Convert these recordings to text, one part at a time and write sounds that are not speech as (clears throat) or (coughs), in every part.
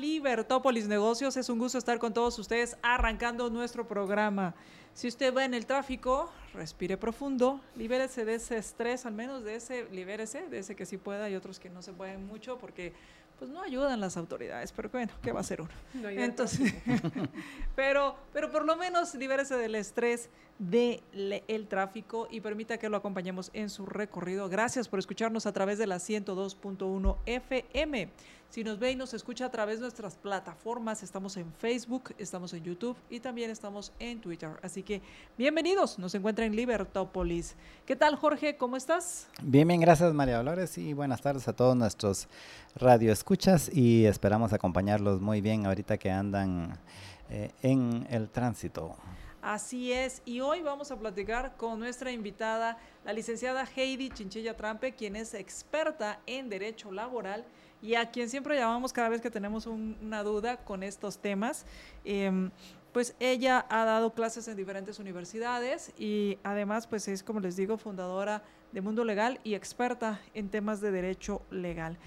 Libertópolis Negocios. Es un gusto estar con todos ustedes arrancando nuestro programa. Si usted va en el tráfico, respire profundo, libérese de ese estrés, al menos de ese, libérese, de ese que sí pueda y otros que no se pueden mucho porque pues no ayudan las autoridades, pero bueno, ¿qué va a hacer uno? No Entonces, (laughs) pero, pero por lo menos libérese del estrés del el tráfico y permita que lo acompañemos en su recorrido. Gracias por escucharnos a través de la 102.1 FM. Si nos ve y nos escucha a través de nuestras plataformas, estamos en Facebook, estamos en YouTube y también estamos en Twitter. Así que bienvenidos, nos encuentra en Libertópolis. ¿Qué tal, Jorge? ¿Cómo estás? Bien, bien, gracias María Dolores y buenas tardes a todos nuestros radioescuchas y esperamos acompañarlos muy bien ahorita que andan eh, en el tránsito. Así es, y hoy vamos a platicar con nuestra invitada, la licenciada Heidi Chinchilla Trampe, quien es experta en Derecho Laboral y a quien siempre llamamos cada vez que tenemos un- una duda con estos temas. Em, pues ella ha dado clases en diferentes universidades y además pues es, como les digo, fundadora de Mundo Legal y experta en temas de derecho legal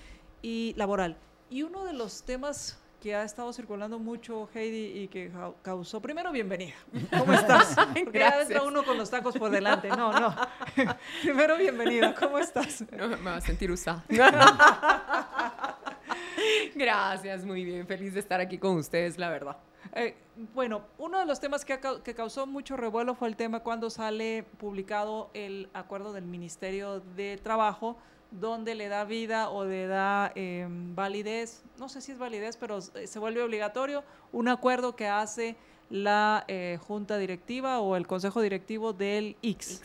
y laboral. Y uno de los temas que ha estado circulando mucho, Heidi, y que cau- causó, primero, bienvenida. ¿Cómo estás? (laughs) Entra Gracias. uno con los tacos por delante. No, no. (laughs) primero, bienvenida. ¿Cómo estás? No, me va a sentir usada. (laughs) (laughs) Gracias, muy bien. Feliz de estar aquí con ustedes, la verdad. Eh, bueno, uno de los temas que, que causó mucho revuelo fue el tema cuando sale publicado el acuerdo del Ministerio de Trabajo, donde le da vida o le da eh, validez, no sé si es validez, pero s- se vuelve obligatorio un acuerdo que hace la eh, Junta Directiva o el Consejo Directivo del IX,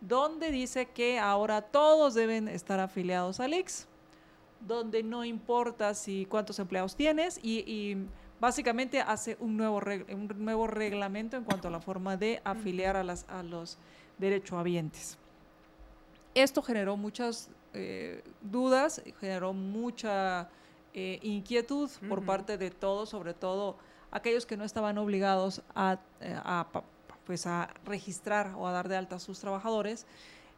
donde dice que ahora todos deben estar afiliados al IX donde no importa si cuántos empleados tienes y, y básicamente hace un nuevo, un nuevo reglamento en cuanto a la forma de afiliar a, las, a los derechohabientes. Esto generó muchas eh, dudas, generó mucha eh, inquietud por parte de todos, sobre todo aquellos que no estaban obligados a, eh, a, pues a registrar o a dar de alta a sus trabajadores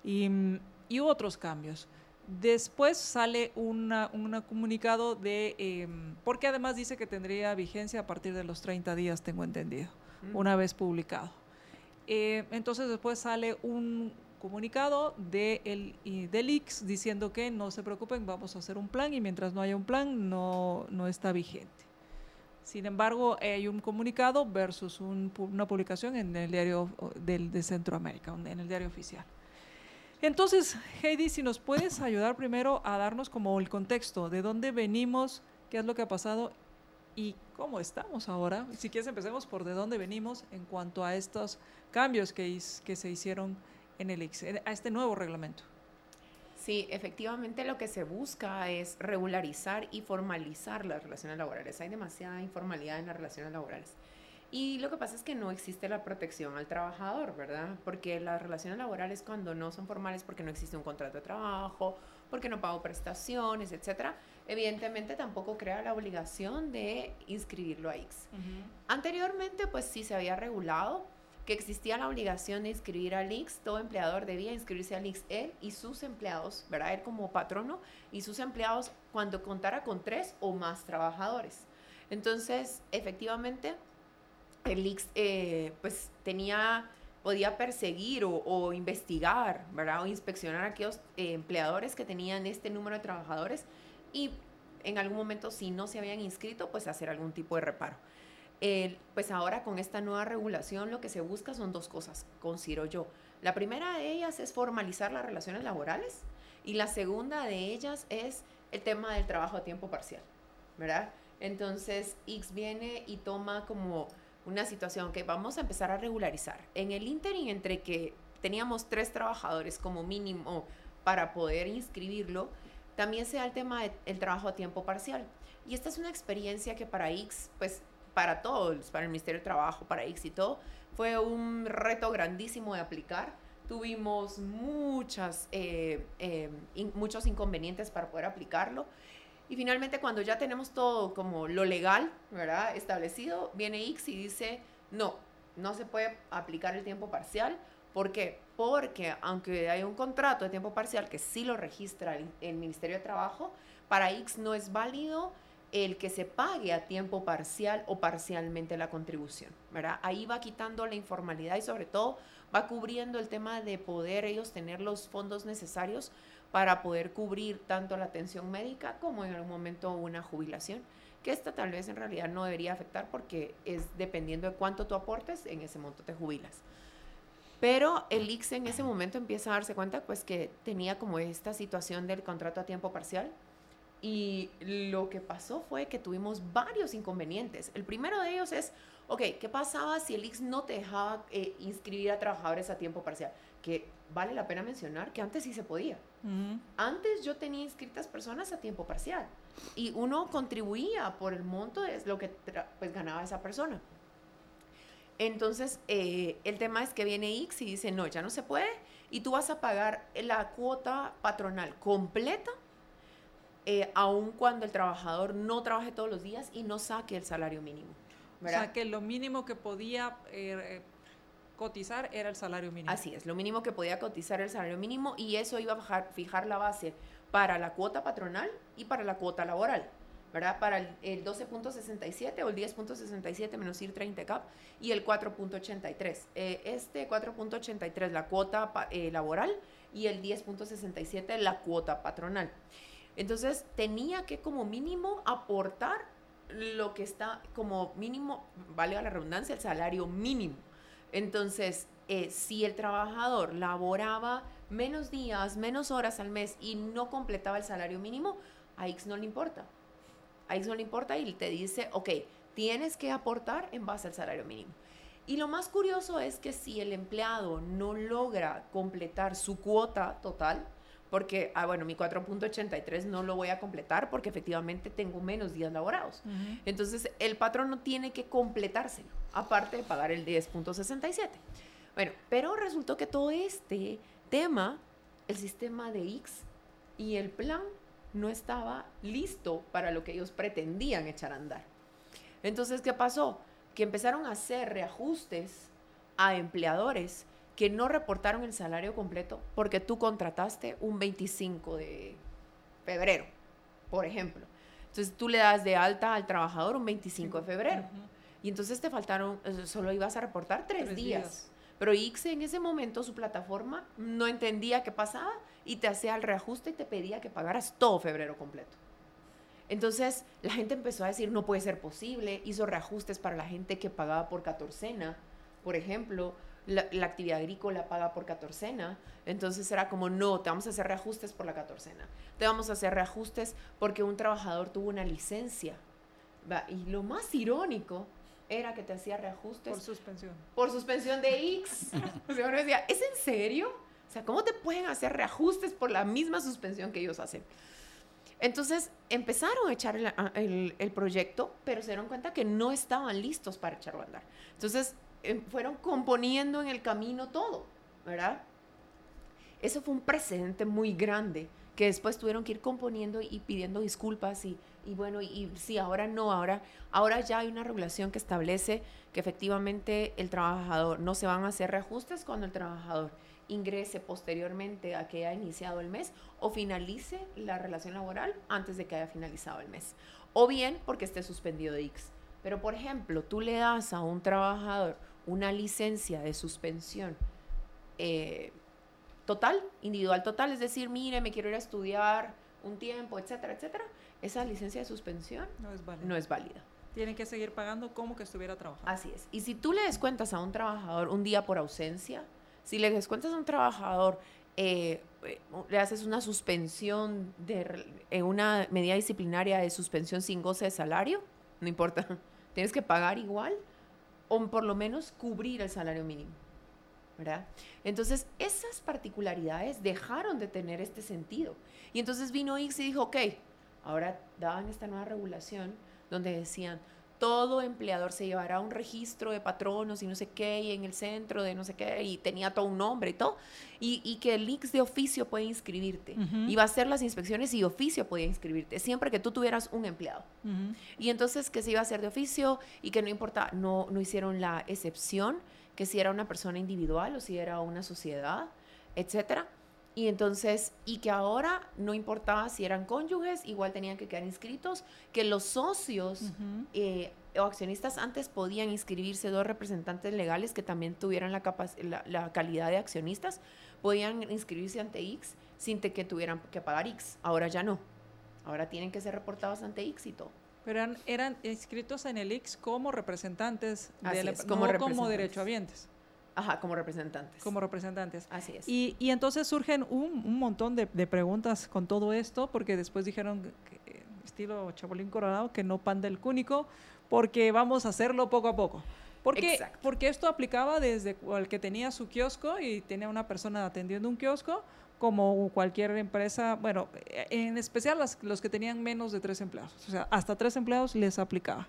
y, y otros cambios. Después sale una, un comunicado de, em, porque además dice que tendría vigencia a partir de los 30 días, tengo entendido, una vez publicado. Eh, entonces después sale un comunicado de el, del IX diciendo que no se preocupen, vamos a hacer un plan y mientras no haya un plan no, no está vigente. Sin embargo, hay un comunicado versus un una publicación en el diario del, de Centroamérica, en el diario oficial. Entonces, Heidi, si nos puedes ayudar primero a darnos como el contexto de dónde venimos, qué es lo que ha pasado y cómo estamos ahora. Si quieres, empecemos por de dónde venimos en cuanto a estos cambios que, se hicieron en el a este nuevo reglamento. Sí, efectivamente lo que se busca es regularizar y formalizar las relaciones laborales. Hay demasiada informalidad en las relaciones laborales. Y lo que pasa es que no existe la protección al trabajador, ¿verdad? Porque las relaciones laborales cuando no son formales, porque no existe un contrato de trabajo, porque no pago prestaciones, etcétera, evidentemente tampoco crea la obligación de inscribirlo a X. Anteriormente, pues sí se había regulado que existía la obligación de inscribir al IX, todo empleador debía inscribirse al IX, él y sus empleados, ¿verdad? Él como patrono y sus empleados cuando contara con tres o más trabajadores. Entonces, efectivamente, el IX eh, pues tenía, podía perseguir o, investigar, ¿verdad? O inspeccionar a aquellos eh, empleadores que tenían este número de trabajadores y en algún momento si no se habían inscrito, pues hacer algún tipo de reparo. Pues ahora con esta nueva regulación lo que se busca son dos cosas, considero yo. La primera de ellas es formalizar las relaciones laborales y la segunda de ellas es el tema del trabajo a tiempo parcial, ¿verdad? Entonces X viene y toma como una situación que vamos a empezar a regularizar. En el ínterin entre que teníamos tres trabajadores como mínimo para poder inscribirlo, también se da el tema del trabajo a tiempo parcial. Y esta es una experiencia que para X, pues para todos, para el Ministerio de Trabajo, para X y todo, fue un reto grandísimo de aplicar. Tuvimos muchas, eh, eh, muchos inconvenientes para poder aplicarlo. Y finalmente cuando ya tenemos todo como lo legal, ¿verdad? Establecido, viene X y dice, no, no se puede aplicar el tiempo parcial. ¿Por qué? Porque aunque hay un contrato de tiempo parcial que sí lo registra el, Ministerio de Trabajo, para X no es válido el que se pague a tiempo parcial o parcialmente la contribución, ¿verdad? Ahí va quitando la informalidad y sobre todo va cubriendo el tema de poder ellos tener los fondos necesarios para poder cubrir tanto la atención médica como en algún momento una jubilación, que esta tal vez en realidad no debería afectar porque es dependiendo de cuánto tú aportes, en ese monto te jubilas. Pero el IX en ese momento empieza a darse cuenta pues que tenía como esta situación del contrato a tiempo parcial y lo que pasó fue que tuvimos varios inconvenientes. El primero de ellos es, ok, ¿qué pasaba si el IX no te dejaba eh, inscribir a trabajadores a tiempo parcial? Que vale la pena mencionar que antes sí se podía. Antes yo tenía inscritas personas a tiempo parcial y uno contribuía por el monto de lo que pues ganaba esa persona. Entonces, eh, el tema es que viene X y dice, no, ya no se puede, y tú vas a pagar la cuota patronal completa, eh, aun cuando el trabajador no trabaje todos los días y no saque el salario mínimo. O sea, que lo mínimo que podía eh, cotizar era el salario mínimo. Así es, lo mínimo que podía cotizar el salario mínimo y eso iba a fijar la base para la cuota patronal y para la cuota laboral. ¿verdad? Para el, 12.67 o el 10.67 menos IR 30 CAP y el 4.83. Eh, este 4.83 la cuota eh, laboral y el 10.67 la cuota patronal. Entonces tenía que como mínimo aportar lo que está como mínimo, vale la redundancia, el salario mínimo. Entonces, eh, si el trabajador laboraba menos días, menos horas al mes y no completaba el salario mínimo, a X no le importa. A X no le importa y te dice, ok, tienes que aportar en base al salario mínimo. Y lo más curioso es que si el empleado no logra completar su cuota total, porque, ah, bueno, mi 4.83 no lo voy a completar porque efectivamente tengo menos días laborados. Entonces, el patrón no tiene que completárselo, aparte de pagar el 10.67. Bueno, pero resultó que todo este tema, el sistema de X y el plan no estaba listo para lo que ellos pretendían echar a andar. Entonces, ¿qué pasó? Que empezaron a hacer reajustes a empleadores que no reportaron el salario completo porque tú contrataste un 25 de febrero, por ejemplo. Entonces tú le das de alta al trabajador un 25 de febrero. Y entonces te faltaron, solo ibas a reportar tres, días. Pero ICSE en ese momento, su plataforma, no entendía qué pasaba y te hacía el reajuste y te pedía que pagaras todo febrero completo. Entonces la gente empezó a decir, no puede ser posible, hizo reajustes para la gente que pagaba por catorcena, por ejemplo, la, actividad agrícola paga por catorcena, entonces era como, no, te vamos a hacer reajustes por la catorcena, te vamos a hacer reajustes porque un trabajador tuvo una licencia. Y lo más irónico era que te hacía reajustes. Por suspensión. Por suspensión de X. (laughs) o sea, uno decía, ¿es en serio? O sea, ¿cómo te pueden hacer reajustes por la misma suspensión que ellos hacen? Entonces empezaron a echar el, el, proyecto, pero se dieron cuenta que no estaban listos para echarlo a andar. Entonces em, fueron componiendo en el camino todo, ¿verdad? Eso fue un precedente muy grande que después tuvieron que ir componiendo y pidiendo disculpas y y bueno, y, sí, ahora no, ahora, ahora ya hay una regulación que establece que efectivamente el trabajador no se van a hacer reajustes cuando el trabajador ingrese posteriormente a que haya iniciado el mes o finalice la relación laboral antes de que haya finalizado el mes. O bien porque esté suspendido de X. Pero, por ejemplo, tú le das a un trabajador una licencia de suspensión eh, total, individual total, es decir, mire, me quiero ir a estudiar un tiempo, etcétera, etcétera, esa licencia de suspensión no es válida. No es válida. Tienen que seguir pagando como que estuviera trabajando. Así es. Y si tú le descuentas a un trabajador un día por ausencia, si le descuentas a un trabajador, eh, le haces una suspensión, de eh, una medida disciplinaria de suspensión sin goce de salario, no importa, tienes que pagar igual o por lo menos cubrir el salario mínimo. ¿verdad? Entonces, esas particularidades dejaron de tener este sentido. Y entonces vino X y dijo, ok, ahora daban esta nueva regulación donde decían, todo empleador se llevará un registro de patronos y no sé qué, y en el centro de no sé qué, y tenía todo un nombre y todo, y, que el IX de oficio puede inscribirte. Iba a hacer las inspecciones y oficio podía inscribirte, siempre que tú tuvieras un empleado. Y entonces que se iba a hacer de oficio y que no importa, no, no hicieron la excepción, que si era una persona individual o si era una sociedad, etcétera. Y entonces, y que ahora no importaba si eran cónyuges, igual tenían que quedar inscritos, que los socios eh, o accionistas antes podían inscribirse dos representantes legales que también tuvieran la, la, calidad de accionistas, podían inscribirse ante X sin que tuvieran que pagar X. Ahora ya no. Ahora tienen que ser reportados ante X y todo. Pero eran, eran inscritos en el X como representantes, de la, como, no como derechohabientes. Ajá, como representantes. Como representantes. Así es. Y, y entonces surgen un, un montón de, de, preguntas con todo esto, porque después dijeron, que, estilo Chapulín Colorado, que no pan del cúnico, porque vamos a hacerlo poco a poco. Porque, porque esto aplicaba desde el que tenía su kiosco y tenía una persona atendiendo un kiosco, como cualquier empresa, bueno, en especial los que tenían menos de tres empleados, o sea, hasta tres empleados les aplicaba.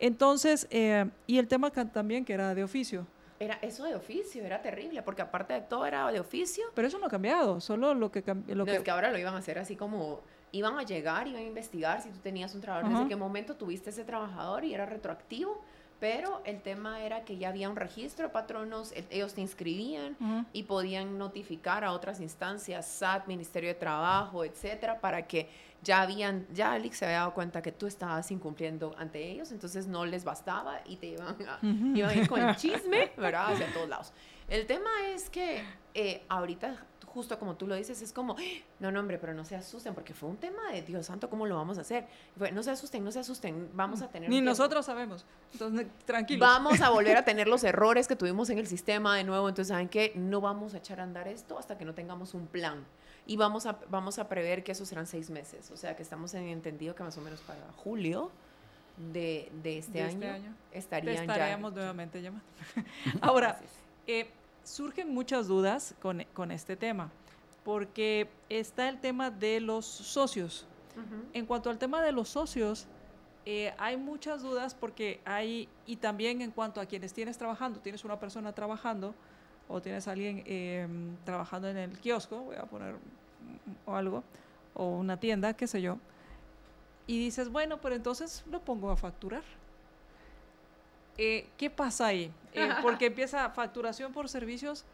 Entonces, eh, y el tema también que era de oficio. Era eso de oficio, era terrible, porque aparte de todo era de oficio. Pero eso no ha cambiado, solo lo que lo que... Es que ahora lo iban a hacer así como iban a llegar, iban a investigar si tú tenías un trabajador, desde qué momento tuviste ese trabajador y era retroactivo. Pero el tema era que ya había un registro de patronos, ellos te inscribían y podían notificar a otras instancias, SAT, Ministerio de Trabajo, etcétera, para que ya habían, ya Alex se había dado cuenta que tú estabas incumpliendo ante ellos, entonces no les bastaba y te iban a, iban a ir con el (laughs) chisme, ¿verdad? Hacia todos lados. El tema es que eh, ahorita justo como tú lo dices, es como, no, no, hombre, pero no se asusten, porque fue un tema de Dios santo, ¿cómo lo vamos a hacer? no se asusten, no se asusten, vamos a tener... Ni nosotros sabemos, entonces (laughs) tranquilos. Vamos a volver a (laughs) tener los errores que tuvimos en el sistema de nuevo, entonces, ¿saben qué? No vamos a echar a andar esto hasta que no tengamos un plan. Y vamos a, vamos a prever que esos serán seis meses, o sea, que estamos en entendido que más o menos para julio de, de, este, este, año, estarían Te estaríamos nuevamente llamando. (laughs) (laughs) Ahora, eh, surgen muchas dudas con, con, este tema, porque está el tema de los socios. En cuanto al tema de los socios, eh, hay muchas dudas porque hay, y también en cuanto a quienes tienes trabajando, tienes una persona trabajando o tienes alguien em, trabajando en el kiosco, voy a poner o algo, o una tienda, qué sé yo, y dices, bueno, pero entonces lo pongo a facturar. Eh, ¿Qué pasa ahí? Eh, (laughs) porque empieza facturación por servicios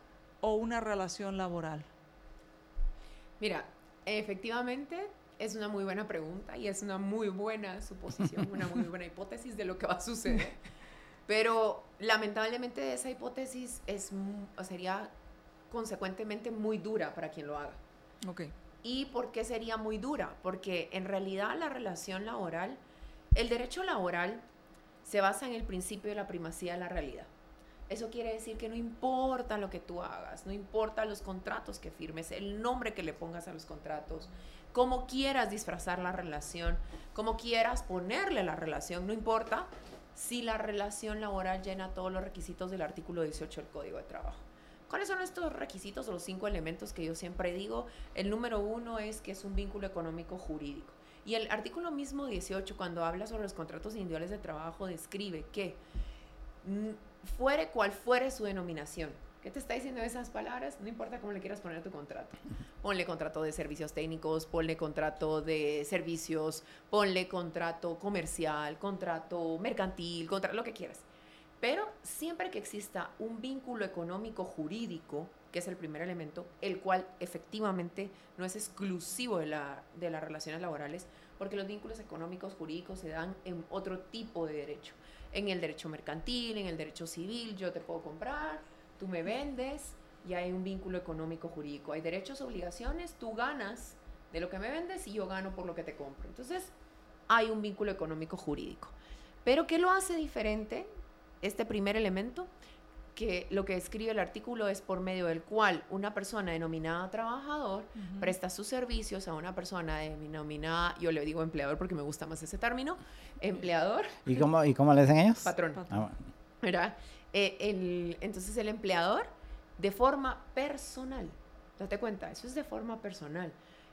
o una relación laboral. Mira, efectivamente es una muy buena pregunta y es una muy buena suposición, una muy buena (laughs) hipótesis de lo que va a suceder. Pero lamentablemente esa hipótesis es, sería consecuentemente muy dura para quien lo haga. Okay. ¿Y por qué sería muy dura? Porque en realidad la relación laboral, el derecho laboral se basa en el principio de la primacía de la realidad. Eso quiere decir que no importa lo que tú hagas, no importa los contratos que firmes, el nombre que le pongas a los contratos, cómo quieras disfrazar la relación, cómo quieras ponerle la relación, no importa si la relación laboral llena todos los requisitos del artículo 18 del Código de Trabajo. ¿Cuáles son estos requisitos o los cinco elementos que yo siempre digo? El número uno es que es un vínculo económico jurídico. Y el artículo mismo 18, cuando habla sobre los contratos individuales de trabajo, describe que fuere cual fuere su denominación. ¿Qué te está diciendo esas palabras? No importa cómo le quieras poner tu contrato. Ponle contrato de servicios técnicos, ponle contrato de servicios, ponle contrato comercial, contrato mercantil, contrato lo que quieras. Pero siempre que exista un vínculo económico jurídico, que es el primer elemento, el cual efectivamente no es exclusivo de, la, de las relaciones laborales, porque los vínculos económicos jurídicos se dan en otro tipo de derecho. En el derecho mercantil, en el derecho civil, yo te puedo comprar, tú me vendes y hay un vínculo económico jurídico. Hay derechos, obligaciones, tú ganas de lo que me vendes y yo gano por lo que te compro. Entonces, hay un vínculo económico jurídico. Pero ¿qué lo hace diferente este primer elemento, que lo que escribe el artículo es por medio del cual una persona denominada trabajador presta sus servicios a una persona denominada, yo le digo empleador porque me gusta más ese término, empleador. ¿Y cómo, y cómo le dicen ellos? Patrón. Ah, eh, el, entonces el empleador de forma personal, date cuenta, eso es de forma personal.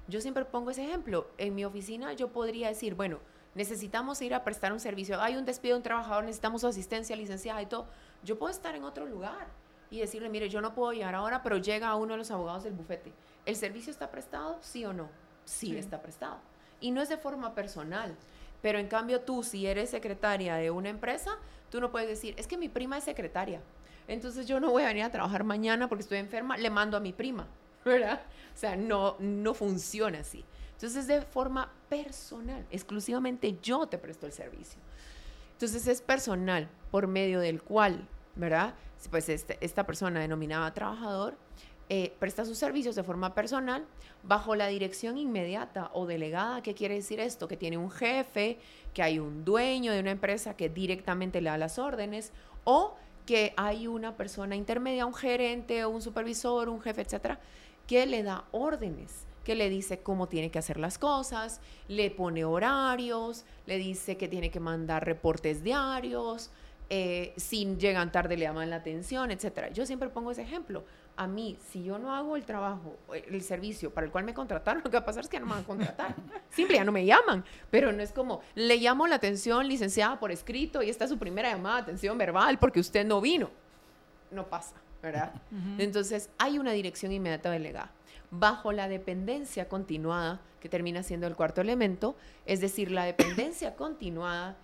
Yo siempre pongo ese ejemplo. En mi oficina yo podría decir, bueno, necesitamos ir a prestar un servicio, hay un despido de un trabajador, necesitamos su asistencia licenciada y todo, yo puedo estar en otro lugar y decirle, mire, yo no puedo llegar ahora, pero llega uno de los abogados del bufete. ¿El servicio está prestado? Sí o no. Sí, está prestado. Y no es de forma personal. Pero en cambio tú, si eres secretaria de una empresa, tú no puedes decir, es que mi prima es secretaria. Entonces yo no voy a venir a trabajar mañana porque estoy enferma, le mando a mi prima, ¿verdad? O sea, no, no funciona así. Entonces es de forma personal, exclusivamente yo te presto el servicio. Entonces es personal por medio del cual, ¿verdad? Pues este, esta persona denominada trabajador eh, presta sus servicios de forma personal bajo la dirección inmediata o delegada. ¿Qué quiere decir esto? Que tiene un jefe, que hay un dueño de una empresa que directamente le da las órdenes o que hay una persona intermedia, un gerente un supervisor, un jefe, etcétera, que le da órdenes que le dice cómo tiene que hacer las cosas, le pone horarios, le dice que tiene que mandar reportes diarios, eh, si llegan tarde le llaman la atención, etcétera. Yo siempre pongo ese ejemplo a mí, si yo no hago el trabajo, el servicio para el cual me contrataron, (laughs) lo que va a pasar es que no me van a contratar. Simple, ya no me llaman. Pero no es como, le llamo la atención licenciada por escrito y esta es su primera llamada de atención verbal porque usted no vino. No pasa, ¿verdad? Entonces, hay una dirección inmediata delegada. Bajo la dependencia continuada, que termina siendo el cuarto elemento, es decir, la dependencia (coughs) continuada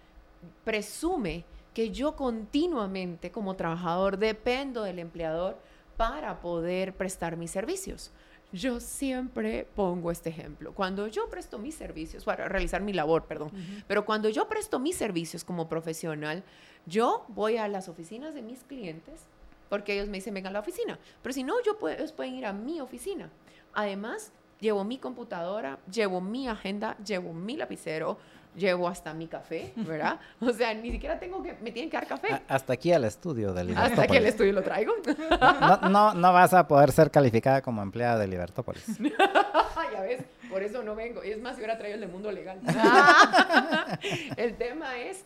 presume que yo continuamente como trabajador dependo del empleador para poder prestar mis servicios. Yo siempre pongo este ejemplo. Cuando yo presto mis servicios, para realizar mi labor, perdón, pero cuando yo presto mis servicios como profesional, yo voy a las oficinas de mis clientes porque ellos me dicen, venga a la oficina. Pero si no, yo ellos pueden ir a mi oficina. Además, llevo mi computadora, llevo mi agenda, llevo mi lapicero, llevo hasta mi café, ¿verdad? (laughs) O sea, ni siquiera tengo que, me tienen que dar café. hasta aquí al estudio de Libertópolis. Hasta aquí al estudio lo traigo. (laughs) No, no, no vas a poder ser calificada como empleada de Libertópolis. (laughs) ya ves, por eso no vengo. Es más, si hubiera traído el de mundo legal. el tema es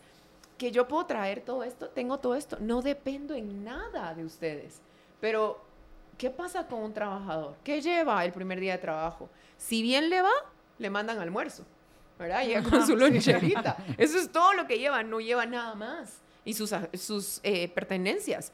que yo puedo traer todo esto, tengo todo esto, no dependo en nada de ustedes. Pero, ¿qué pasa con un trabajador? ¿Qué lleva el primer día de trabajo? Si bien le va, le mandan almuerzo. ¿verdad? Llega con su (laughs) loncherita. Eso es todo lo que lleva, no lleva nada más. Y sus, sus eh, pertenencias.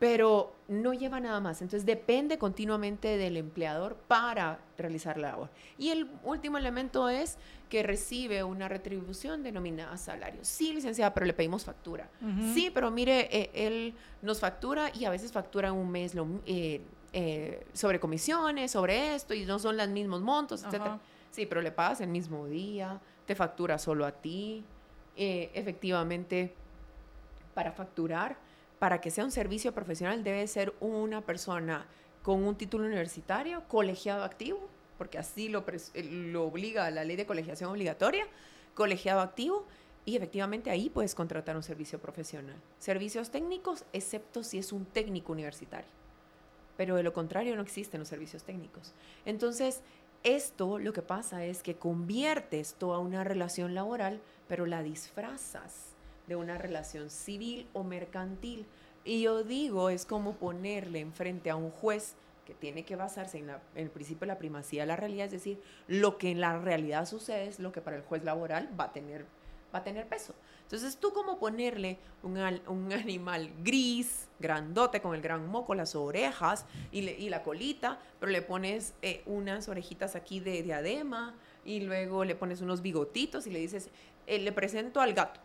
Pero no lleva nada más. Entonces depende continuamente del empleador para realizar la labor. Y el último elemento es que recibe una retribución denominada salario. Sí, licenciada, pero le pedimos factura. Sí, pero mire, eh, él nos factura y a veces factura un mes lo, eh, sobre comisiones, sobre esto, y no son los mismos montos, etc. Sí, pero le pagas el mismo día, te factura solo a ti. Eh, efectivamente, para facturar, para que sea un servicio profesional, debe ser una persona con un título universitario, colegiado activo, porque así lo, eh, lo obliga la ley de colegiación obligatoria, colegiado activo, y efectivamente ahí puedes contratar un servicio profesional. Servicios técnicos, excepto si es un técnico universitario. Pero de lo contrario no existen los servicios técnicos. Entonces, esto lo que pasa es que conviertes toda una relación laboral, pero la disfrazas de una relación civil o mercantil. Y yo digo, es como ponerle enfrente a un juez que tiene que basarse en, el principio de la primacía de la realidad, es decir, lo que en la realidad sucede es lo que para el juez laboral va a tener, va a tener peso. Entonces, tú como ponerle un, un (laughs) animal gris, grandote, con el gran moco, las orejas y, y la colita, pero le pones eh, unas orejitas aquí de diadema y luego le pones unos bigotitos y le dices, eh, le presento al gato.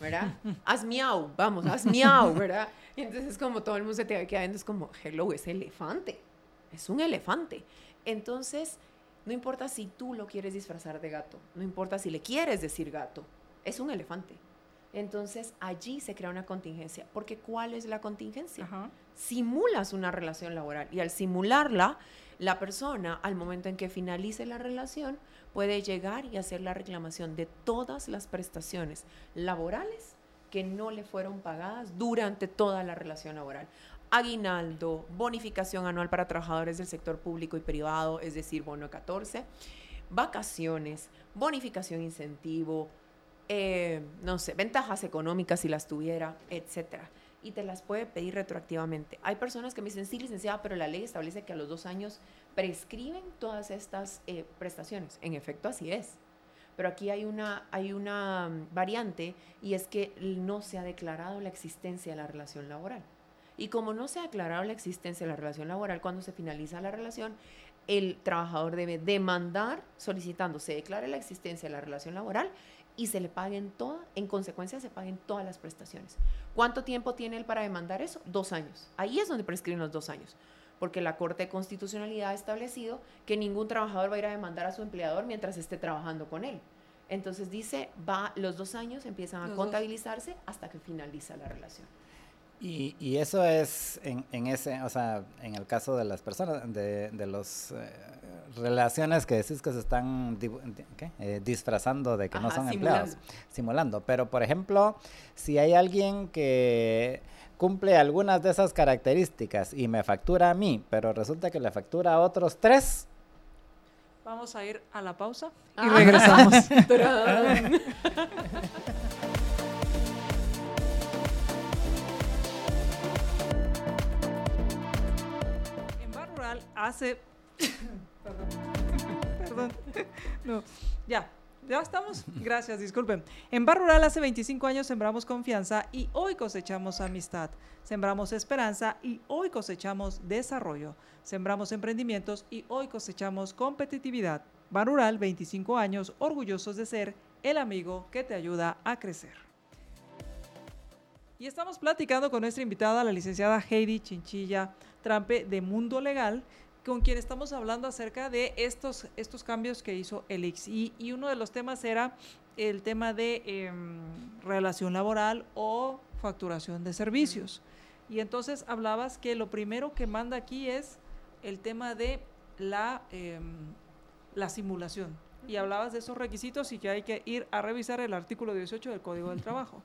¿Verdad? haz miau, vamos, haz miau, ¿verdad? Y entonces como todo el mundo se te va quedando, es como, hello, es elefante, es un elefante. Entonces, no importa si tú lo quieres disfrazar de gato, no importa si le quieres decir gato, es un elefante. Entonces allí se crea una contingencia. Porque ¿cuál es la contingencia? Simulas una relación laboral y al simularla, la persona al momento en que finalice la relación puede llegar y hacer la reclamación de todas las prestaciones laborales que no le fueron pagadas durante toda la relación laboral. Aguinaldo, bonificación anual para trabajadores del sector público y privado, es decir, bono 14, vacaciones, bonificación incentivo, eh, no sé, ventajas económicas si las tuviera, etcétera. Y te las puede pedir retroactivamente. Hay personas que me dicen, sí, licenciada, pero la ley establece que a los dos años prescriben todas estas eh, prestaciones. En efecto, así es. Pero aquí hay una, hay una mm, variante y es que no se ha declarado la existencia de la relación laboral. Y como no se ha declarado la existencia de la relación laboral, cuando se finaliza la relación, el trabajador debe demandar solicitando se declare la existencia de la relación laboral y se le paguen todas, en consecuencia se paguen todas las prestaciones. ¿Cuánto tiempo tiene él para demandar eso? Dos años. Ahí es donde prescriben los dos años, porque la Corte de Constitucionalidad ha establecido que ningún trabajador va a ir a demandar a su empleador mientras esté trabajando con él. Entonces dice, va, los dos años empiezan a contabilizarse hasta que finaliza la relación. Y, y, eso es en, en, ese, o sea, en el caso de las personas, de, de los eh, relaciones que decís que se están eh, disfrazando de que no son empleados, simulando. Pero, por ejemplo, si hay alguien que cumple algunas de esas características y me factura a mí, pero resulta que le factura a otros tres. Vamos a ir a la pausa y ah. regresamos. (laughs) hace... perdón, (laughs) perdón, no, ya, ya estamos. Gracias, disculpen. En Bar Rural hace 25 años sembramos confianza y hoy cosechamos amistad. Sembramos esperanza y hoy cosechamos desarrollo. Sembramos emprendimientos y hoy cosechamos competitividad. Bar Rural, 25 años, orgullosos de ser el amigo que te ayuda a crecer. Y estamos platicando con nuestra invitada, la licenciada Heidi Chinchilla Trampe de Mundo Legal, con quien estamos hablando acerca de estos, estos cambios que hizo el X. Y, uno de los temas era el tema de em, relación laboral o facturación de servicios. Y entonces hablabas que lo primero que manda aquí es el tema de la, em, la simulación. Y hablabas de esos requisitos y que hay que ir a revisar el artículo 18 del Código del Trabajo.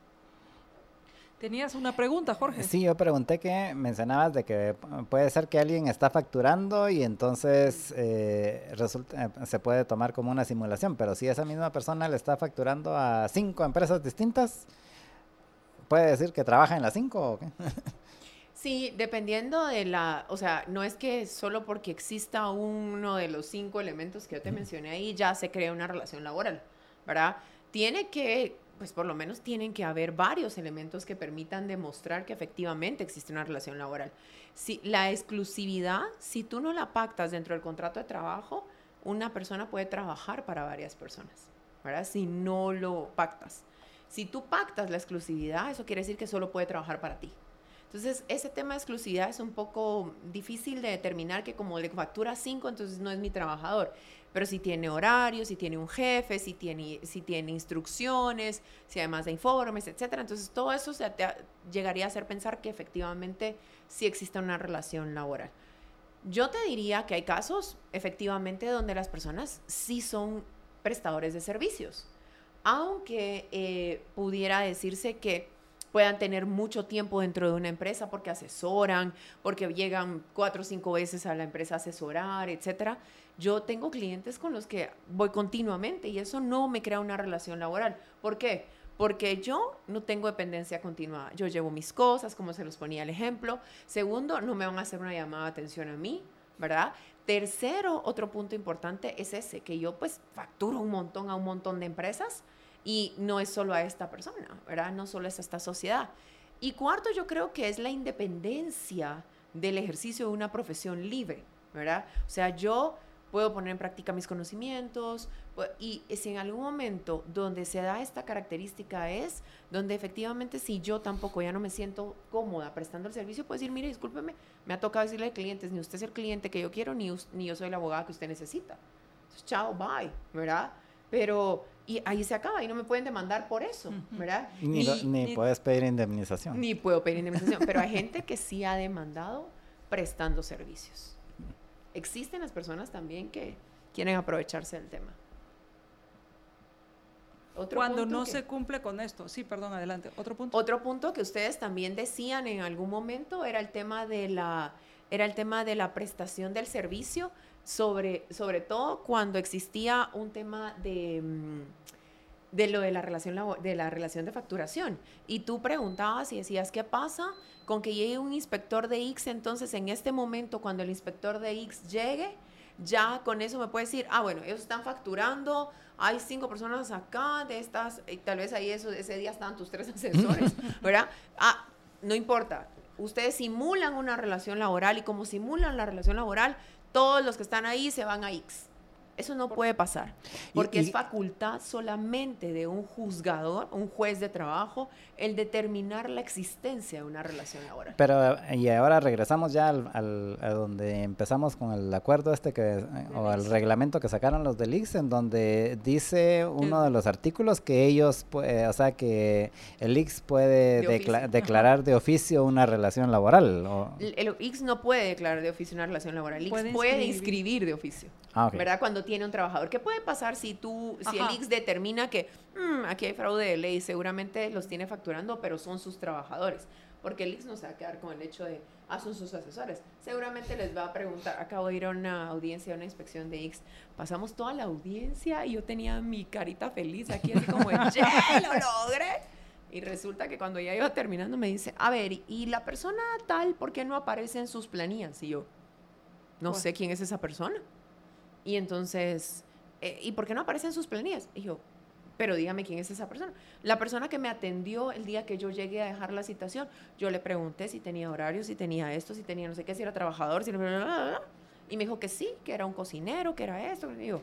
Tenías una pregunta, Jorge. Sí, yo pregunté que mencionabas de que puede ser que alguien está facturando y entonces eh, resulta, eh, se puede tomar como una simulación, pero si esa misma persona le está facturando a cinco empresas distintas, ¿puede decir que trabaja en las cinco o qué? (laughs) Sí, dependiendo de la, o sea, no es que solo porque exista uno de los cinco elementos que yo te mencioné ahí ya se crea una relación laboral, ¿verdad? Tiene que pues por lo menos tienen que haber varios elementos que permitan demostrar que efectivamente existe una relación laboral. Si la exclusividad, si tú no la pactas dentro del contrato de trabajo, una persona puede trabajar para varias personas, ¿verdad? Si no lo pactas. Si tú pactas la exclusividad, eso quiere decir que solo puede trabajar para ti. Entonces, ese tema de exclusividad es un poco difícil de determinar que como le factura cinco, entonces no es mi trabajador pero si tiene horarios, si tiene un jefe, si tiene, si tiene instrucciones, si además de informes, etcétera. Entonces, todo eso se llegaría a hacer pensar que efectivamente sí existe una relación laboral. Yo te diría que hay casos, efectivamente, donde las personas sí son prestadores de servicios, aunque eh, pudiera decirse que puedan tener mucho tiempo dentro de una empresa porque asesoran, porque llegan cuatro o cinco veces a la empresa a asesorar, etcétera yo tengo clientes con los que voy continuamente y eso no me crea una relación laboral. ¿Por qué? Porque yo no tengo dependencia continua. Yo llevo mis cosas, como se los ponía el ejemplo. Segundo, no me van a hacer una llamada de atención a mí, ¿verdad? Tercero, otro punto importante es ese, que yo pues facturo un montón a un montón de empresas y no es solo a esta persona, ¿verdad? No solo es a esta sociedad. Y cuarto, yo creo que es la independencia del ejercicio de una profesión libre, ¿verdad? O sea, yo puedo poner en práctica mis conocimientos y si en algún momento donde se da esta característica es donde efectivamente si yo tampoco ya no me siento cómoda prestando el servicio, puedo decir, mire, discúlpeme, me ha tocado decirle a clientes, ni usted es el cliente que yo quiero, ni, ni yo soy la abogada que usted necesita. chao, bye, ¿verdad? Pero, y ahí se acaba, y no me pueden demandar por eso, ¿verdad? Ni, ni puedes pedir indemnización. Ni puedo pedir indemnización, pero hay gente que sí ha demandado prestando servicios existen las personas también que quieren aprovecharse del tema. Cuando no se cumple con esto. Sí, perdón, adelante. Otro punto. Otro punto que ustedes también decían en algún momento era el tema de la, era el tema de la prestación del servicio, sobre, sobre todo cuando existía un tema de... Mm, de lo de la relación de la relación de facturación. Y tú preguntabas y decías qué pasa con que llegue un inspector de X entonces en este momento cuando el inspector de X llegue ya con eso me puede decir, ah, bueno, ellos están facturando, hay cinco personas acá de estas, y tal vez ahí eso, ese día estaban tus tres (laughs) asesores, (laughs) ¿verdad? Ah, no importa, ustedes simulan una relación laboral y como simulan la relación laboral, todos los que están ahí se van a X. Eso no puede pasar, porque es facultad solamente de un juzgador, un juez de trabajo, el determinar la existencia de una relación laboral. Pero, y ahora regresamos ya al, a donde empezamos con el acuerdo este que, o al reglamento que sacaron los del IX, en donde dice uno de los artículos que ellos, o sea, que el IX puede declarar de oficio una relación laboral. El, el, IX no puede declarar de oficio una relación laboral, el IX puede, inscribir de oficio. Ah, ¿Verdad? Cuando tiene un trabajador. ¿Qué puede pasar si tú, si el IX determina que mm, aquí hay fraude de ley, seguramente los tiene facturando, pero son sus trabajadores? Porque el IX no se va a quedar con el hecho de, ah, son sus asesores. Seguramente les va a preguntar, acabo de ir a una audiencia, a una inspección de IX, pasamos toda la audiencia y yo tenía mi carita feliz aquí, así como, ¡ya, lo (laughs) logré! Y resulta que cuando ya iba terminando me dice, a ver, ¿y la persona tal por qué no aparece en sus planillas? Y yo, no sé quién es esa persona. Y entonces, eh, ¿y por qué no aparece en sus planillas? Y yo, pero dígame quién es esa persona. La persona que me atendió el día que yo llegué a dejar la citación, yo le pregunté si tenía horario, si tenía esto, si tenía no sé qué, si era trabajador, si... Y me dijo que sí, que era un cocinero, que era esto. Y digo,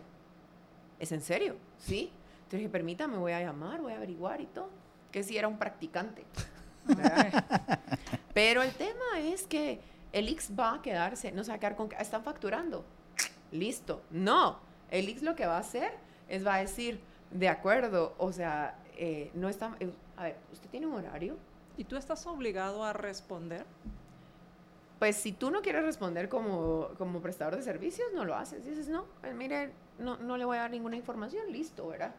¿es en serio? Sí. Entonces dije, permítame, voy a llamar, voy a averiguar y todo. Que sí era un practicante. (laughs) Pero el tema es que el X va a quedarse, no se va a quedar con... Están facturando listo. No, el X lo que va a hacer es va a decir, de acuerdo, o sea, eh, no está, eh, a ver, ¿usted tiene un horario? ¿Y tú estás obligado a responder? Pues si tú no quieres responder como, como prestador de servicios, no lo haces. Dices, no, pues mire, no, no le voy a dar ninguna información, listo, ¿verdad?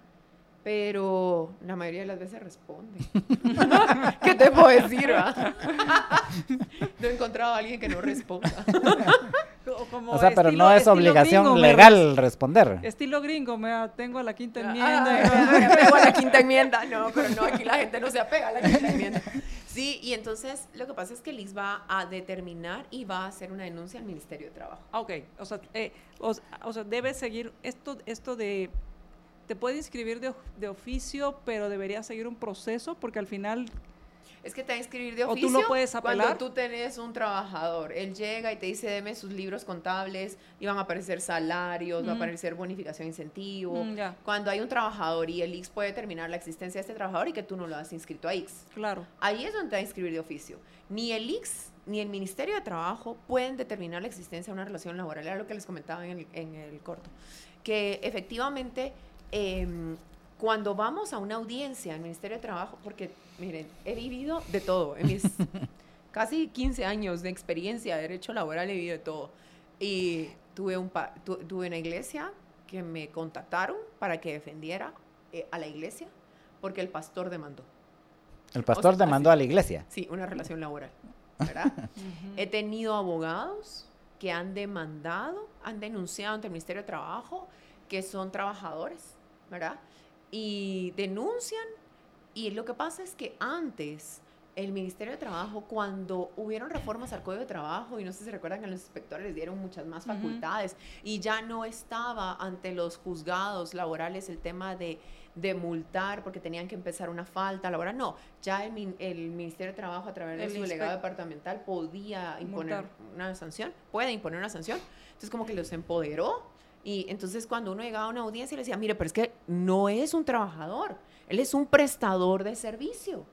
Pero la mayoría de las veces responde. (laughs) ¿Qué te puedo decir? (laughs) no he encontrado a alguien que no responda. (laughs) o sea, pero no es obligación legal responder. Estilo gringo, me tengo a la quinta ah, enmienda. Ah, me a la quinta enmienda. No, pero no, aquí la gente no se apega a la quinta enmienda. Sí, y entonces lo que pasa es que Liz va a determinar y va a hacer una denuncia al Ministerio de Trabajo. Ah, ok, o sea, eh, o, o sea debe seguir esto, esto de te puede inscribir de, de, oficio, pero debería seguir un proceso porque al final... Es que te va a inscribir de oficio. O tú lo puedes apelar. Cuando tú tenés un trabajador, él llega y te dice, deme sus libros contables, y van a aparecer salarios, va a aparecer bonificación incentivo. Mm, cuando hay un trabajador y el IX puede determinar la existencia de este trabajador y que tú no lo has inscrito a IX. Claro. Ahí es donde te va a inscribir de oficio. Ni el IX ni el Ministerio de Trabajo pueden determinar la existencia de una relación laboral. Era lo que les comentaba en el, en el corto. Que efectivamente Em, cuando vamos a una audiencia en el Ministerio de Trabajo, porque miren, he vivido de todo, en mis (laughs) casi 15 años de experiencia de derecho laboral he vivido de todo. Y tuve, un tuve una iglesia que me contactaron para que defendiera eh, a la iglesia porque el pastor demandó. ¿El pastor demandó a la iglesia? Sí, una relación laboral. (laughs) ¿verdad? He tenido abogados que han demandado, han denunciado ante el Ministerio de Trabajo que son trabajadores ¿verdad? Y denuncian y lo que pasa es que antes el Ministerio de Trabajo, cuando hubieron reformas al Código de Trabajo, y no sé si recuerdan que los inspectores les dieron muchas más facultades, y ya no estaba ante los juzgados laborales el tema de, de, multar porque tenían que empezar una falta laboral. No, ya el, el Ministerio de Trabajo, a través de su delegado departamental, podía imponer una sanción, puede imponer una sanción. Entonces, como que los empoderó y entonces cuando uno llegaba a una audiencia le decía, mire, pero es que no es un trabajador, él es un prestador de servicio.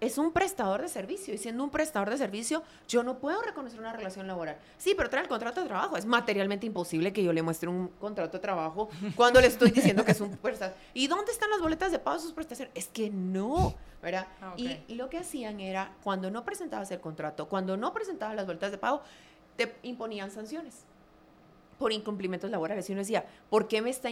Es un prestador de servicio y siendo un prestador de servicio yo no puedo reconocer una relación laboral. Sí, pero trae el contrato de trabajo. Es materialmente imposible que yo le muestre un contrato de trabajo cuando le estoy diciendo que es un prestador. ¿Y dónde están las boletas de pago de sus prestaciones? Es que no, ¿verdad? Ah, y lo que hacían era, cuando no presentabas el contrato, cuando no presentabas las boletas de pago, te imponían sanciones por incumplimientos laborales. Y uno decía, ¿por qué me está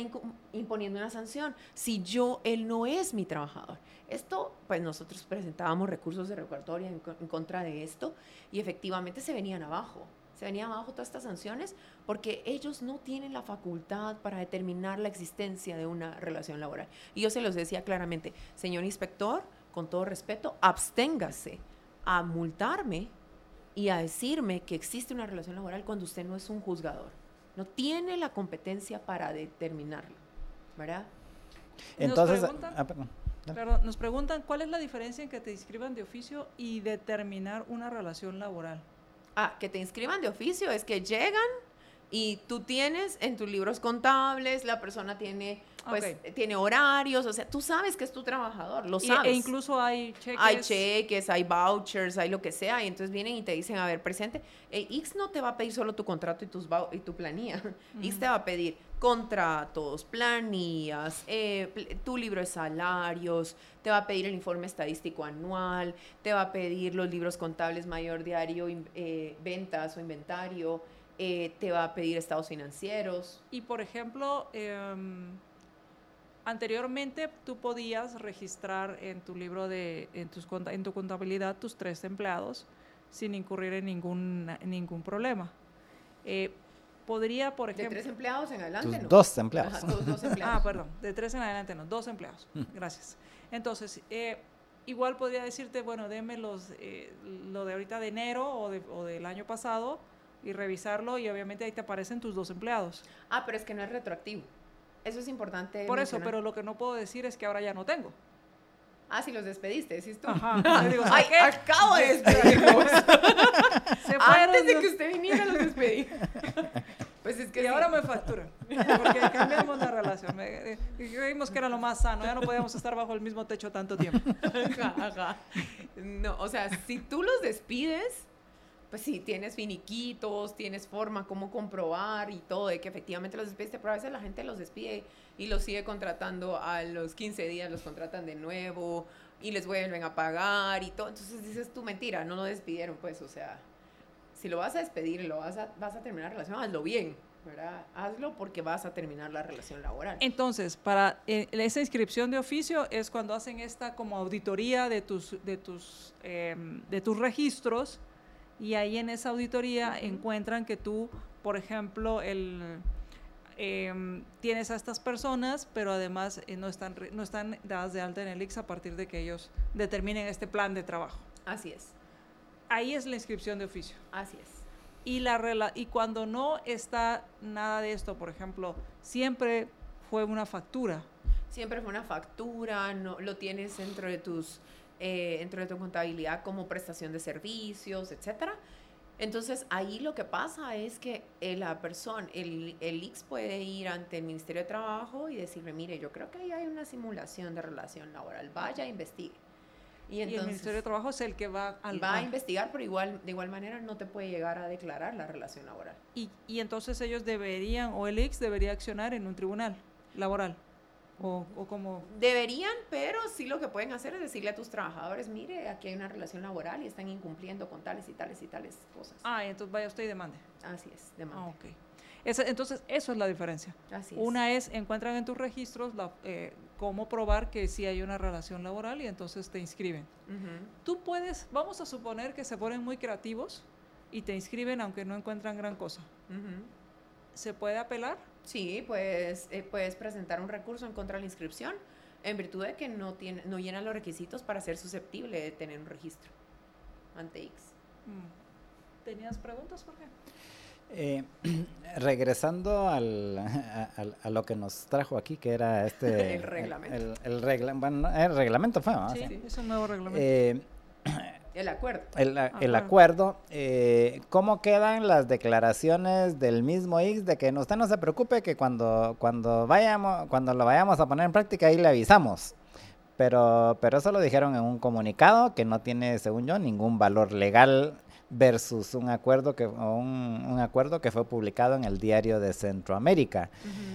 imponiendo una sanción si yo, él no es mi trabajador? Esto, pues nosotros presentábamos recursos de recuperatoria en, contra de esto y efectivamente se venían abajo. Se venían abajo todas estas sanciones porque ellos no tienen la facultad para determinar la existencia de una relación laboral. Y yo se los decía claramente, señor inspector, con todo respeto, absténgase a multarme y a decirme que existe una relación laboral cuando usted no es un juzgador. No tiene la competencia para determinarlo, ¿verdad? Entonces, nos preguntan, ah, perdón. perdón, nos preguntan cuál es la diferencia en que te inscriban de oficio y determinar una relación laboral. Ah, que te inscriban de oficio es que llegan y tú tienes en tus libros contables, la persona tiene pues tiene horarios, o sea, tú sabes que es tu trabajador, lo Y- sabes. e incluso hay cheques. Hay cheques, hay vouchers, hay lo que sea, y entonces vienen y te dicen, a ver, presente, eh, X no te va a pedir solo tu contrato y, tus y tu planilla, (laughs) X te va a pedir contratos, planillas, eh, pl- tu libro de salarios, te va a pedir el informe estadístico anual, te va a pedir los libros contables mayor diario, eh, ventas o inventario, eh, te va a pedir estados financieros. Y por ejemplo, em, anteriormente tú podías registrar en tu libro de, en, tus, conta- en tu contabilidad tus tres empleados sin incurrir en ningún, en ningún problema. Eh, podría, por De ejemplo... tres empleados en adelante, ¿no? dos empleados. Ajá, dos, dos (laughs) empleados. Ah, perdón, de tres en adelante no, dos empleados. Gracias. Entonces, eh, igual podría decirte, bueno, deme los, eh, lo de ahorita de enero o, de- o del año pasado y revisarlo y obviamente ahí te aparecen tus dos empleados. Ah, pero es que no es retroactivo. Eso es importante. Por eso, mencionar. pero lo que no puedo decir es que ahora ya no tengo. Ah, si los despediste, decís tú. Ajá. (laughs) Digo, Ay, ¿sabes qué? acabo de despedirlos. (laughs) Se. Antes de que usted viniera, los despedí. (laughs) Pues es que Y sí. ahora me facturan. Porque cambiamos la relación. Me- eh, creímos que era lo más sano. Ya no podíamos estar bajo el mismo techo tanto tiempo. Ajá, ajá. No, o sea, si tú los despides, pues tienes finiquitos, tienes forma, cómo comprobar y todo, de que efectivamente los despidiste, pero a veces la gente los despide y los sigue contratando a los 15 días, los contratan de nuevo y les vuelven a pagar y todo. Entonces dices tú, mentira, no lo despidieron, pues, o sea, si lo vas a despedir lo vas a, vas a terminar la relación, hazlo bien, ¿verdad? Hazlo porque vas a terminar la relación laboral. Entonces, para eh, esa inscripción de oficio es cuando hacen esta como auditoría de tus, de tus, em, de tus registros y ahí en esa auditoría encuentran que tú, por ejemplo, el, em, tienes a estas personas, pero además eh, no, están, no están dadas de alta en el IX a partir de que ellos determinen este plan de trabajo. Así es, Ahí es la inscripción de oficio. así es. Y, la y cuando no está nada de esto, por ejemplo, siempre fue una factura. Siempre fue una factura, no, lo tienes dentro de tus eh, dentro de tu contabilidad como prestación de servicios, etcétera. Entonces ahí lo que pasa es que eh, la persona, el, el IX puede ir ante el Ministerio de Trabajo y decirle, mire, yo creo que ahí hay una simulación de relación laboral, vaya, investigue. Y Y, el entonces Ministerio de Trabajo es el que va al va a investigar, pero igual, de igual manera no te puede llegar a declarar la relación laboral. y, y entonces ellos deberían, o el IX debería accionar en un tribunal laboral. O, o como... Deberían, pero sí lo que pueden hacer es decirle a tus trabajadores, mire, aquí hay una relación laboral y están incumpliendo con tales y tales y tales cosas. Ah, entonces vaya usted y demande. Así es, Ah, demanda. ok. Esa- entonces, eso es la diferencia. Así es. Una es, encuentran en tus registros la, eh, cómo probar que sí hay una relación laboral y entonces te inscriben. Tú puedes, vamos a suponer que se ponen muy creativos y te inscriben aunque no encuentran gran cosa. ¿Se puede apelar? Sí, pues eh, puedes presentar un recurso en contra de la inscripción en virtud de que no, tiene, no llena los requisitos para ser susceptible de tener un registro ante X. Mm. ¿Tenías preguntas, Jorge? Eh, (clears throat) regresando al, a, al- a lo que nos trajo aquí, que era este... (laughs) El reglamento. El, el regla- bueno, el reglamento fue, ¿no? sí, Sí. es un nuevo reglamento. Eh, El acuerdo. el, el Acuerdo. acuerdo, eh, ¿cómo quedan las declaraciones del mismo X de que usted no se preocupe que cuando, cuando, vayamos, cuando lo vayamos a poner en práctica ahí le avisamos? Pero, pero eso lo dijeron en un comunicado que no tiene, según yo, ningún valor legal versus un acuerdo que, un, un acuerdo que fue publicado en el diario de Centroamérica.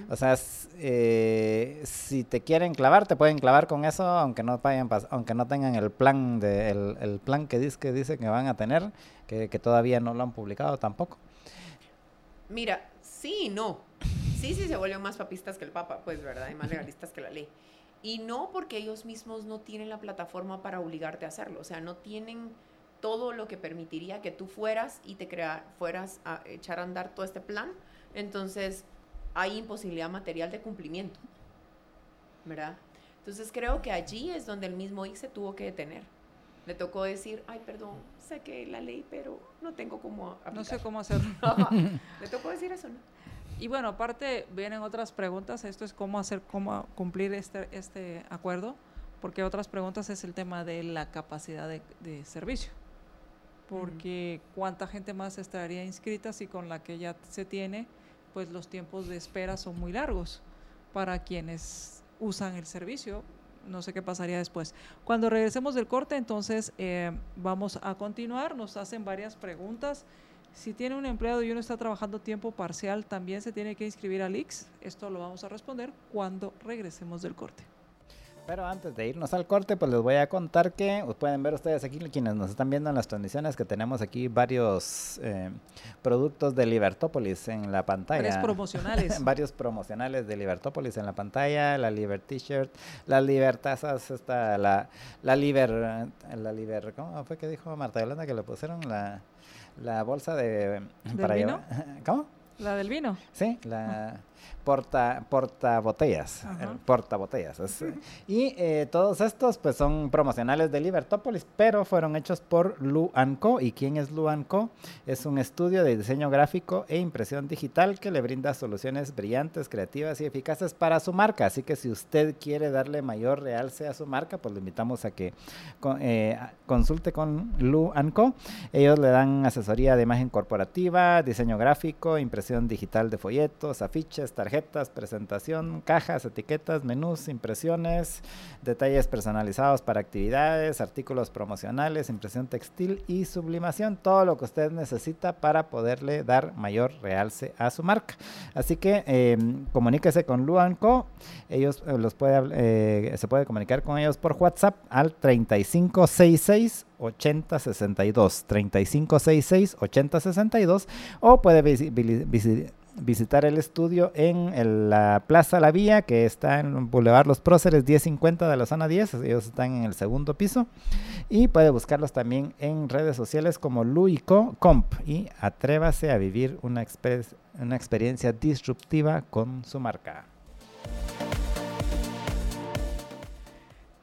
O sea, eh, si te quieren clavar, te pueden clavar con eso, aunque no vayan aunque no tengan el plan de el, el plan que dice que dice que van a tener, que, que todavía no lo han publicado tampoco. Mira, sí y no. Sí, sí se vuelven más papistas que el Papa, pues, ¿verdad? Y más legalistas que la ley. Y no porque ellos mismos no tienen la plataforma para obligarte a hacerlo. O sea, no tienen todo lo que permitiría que tú fueras y te crea, fueras a echar a andar todo este plan. Entonces, hay imposibilidad material de cumplimiento. ¿Verdad? Entonces, creo que allí es donde el mismo IC se tuvo que detener. Le tocó decir, ay, perdón, sé que la ley, pero no tengo cómo no sé aplicar". cómo hacerlo. (laughs) Le tocó decir eso, ¿no? y bueno, aparte vienen otras preguntas, esto es cómo hacer, cómo cumplir este, este acuerdo, porque otras preguntas es el tema de la capacidad de, de servicio, porque cuánta gente más estaría inscrita si con la que ya se tiene, pues los tiempos de espera son muy largos para quienes usan el servicio. No sé qué pasaría después. Cuando regresemos del corte, entonces eh, vamos a continuar. Nos hacen varias preguntas. Si tiene un empleado y uno está trabajando tiempo parcial, también se tiene que inscribir al IX. Esto lo vamos a responder cuando regresemos del corte. Pero antes de irnos al corte, pues les voy a contar que pueden ver ustedes aquí, quienes nos están viendo en las transmisiones, que tenemos aquí varios eh, productos de Libertópolis en la pantalla. Varios promocionales. (laughs) varios promocionales de Libertópolis en la pantalla, la Liber T-shirt, la Libertazas, esta, la, la Liber, la Liber, ¿cómo fue que dijo Marta Yolanda que le pusieron la, la bolsa de... para vino? (laughs) ¿Cómo? La del vino. Sí, la porta, porta botellas, porta botellas. y eh, todos estos pues son promocionales de Libertópolis, pero fueron hechos por Lu Co. ¿Y quién es Lu Co? Es un estudio de diseño gráfico e impresión digital que le brinda soluciones brillantes, creativas y eficaces para su marca. Así que si usted quiere darle mayor realce a su marca, pues lo invitamos a que eh, consulte con Lu Co. Ellos le dan asesoría de imagen corporativa, diseño gráfico, impresión digital de folletos, afiches, tarjetas, presentación, cajas, etiquetas, menús, impresiones, detalles personalizados para actividades, artículos promocionales, impresión textil y sublimación, todo lo que usted necesita para poderle dar mayor realce a su marca. Así que em, comuníquese con Luanco, ellos eh, los puede, eh, se puede comunicar con ellos por WhatsApp al 3566 8062 3566 8062 o puede visitar visitar el estudio en la Plaza La Vía, que está en Boulevard Los Próceres 1050 de la zona 10. Ellos están en el segundo piso. Y puede buscarlos también en redes sociales como Luico Comp. Y atrévase a vivir una experiencia disruptiva con su marca.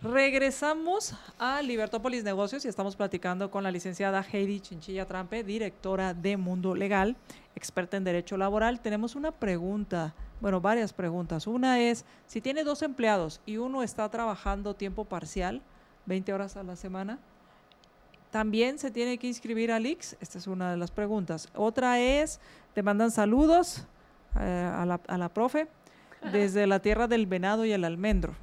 Regresamos a Libertópolis Negocios y estamos platicando con la licenciada Heidi Chinchilla Trampe, directora de Mundo Legal, experta en Derecho Laboral. Tenemos una pregunta, bueno, varias preguntas. Una es, si tiene dos empleados y uno está trabajando tiempo parcial, 20 horas a la semana, ¿también se tiene que inscribir al IX? Esta es una de las preguntas. Otra es, te mandan saludos eh, a, la, a la profe desde la tierra del venado y el almendro.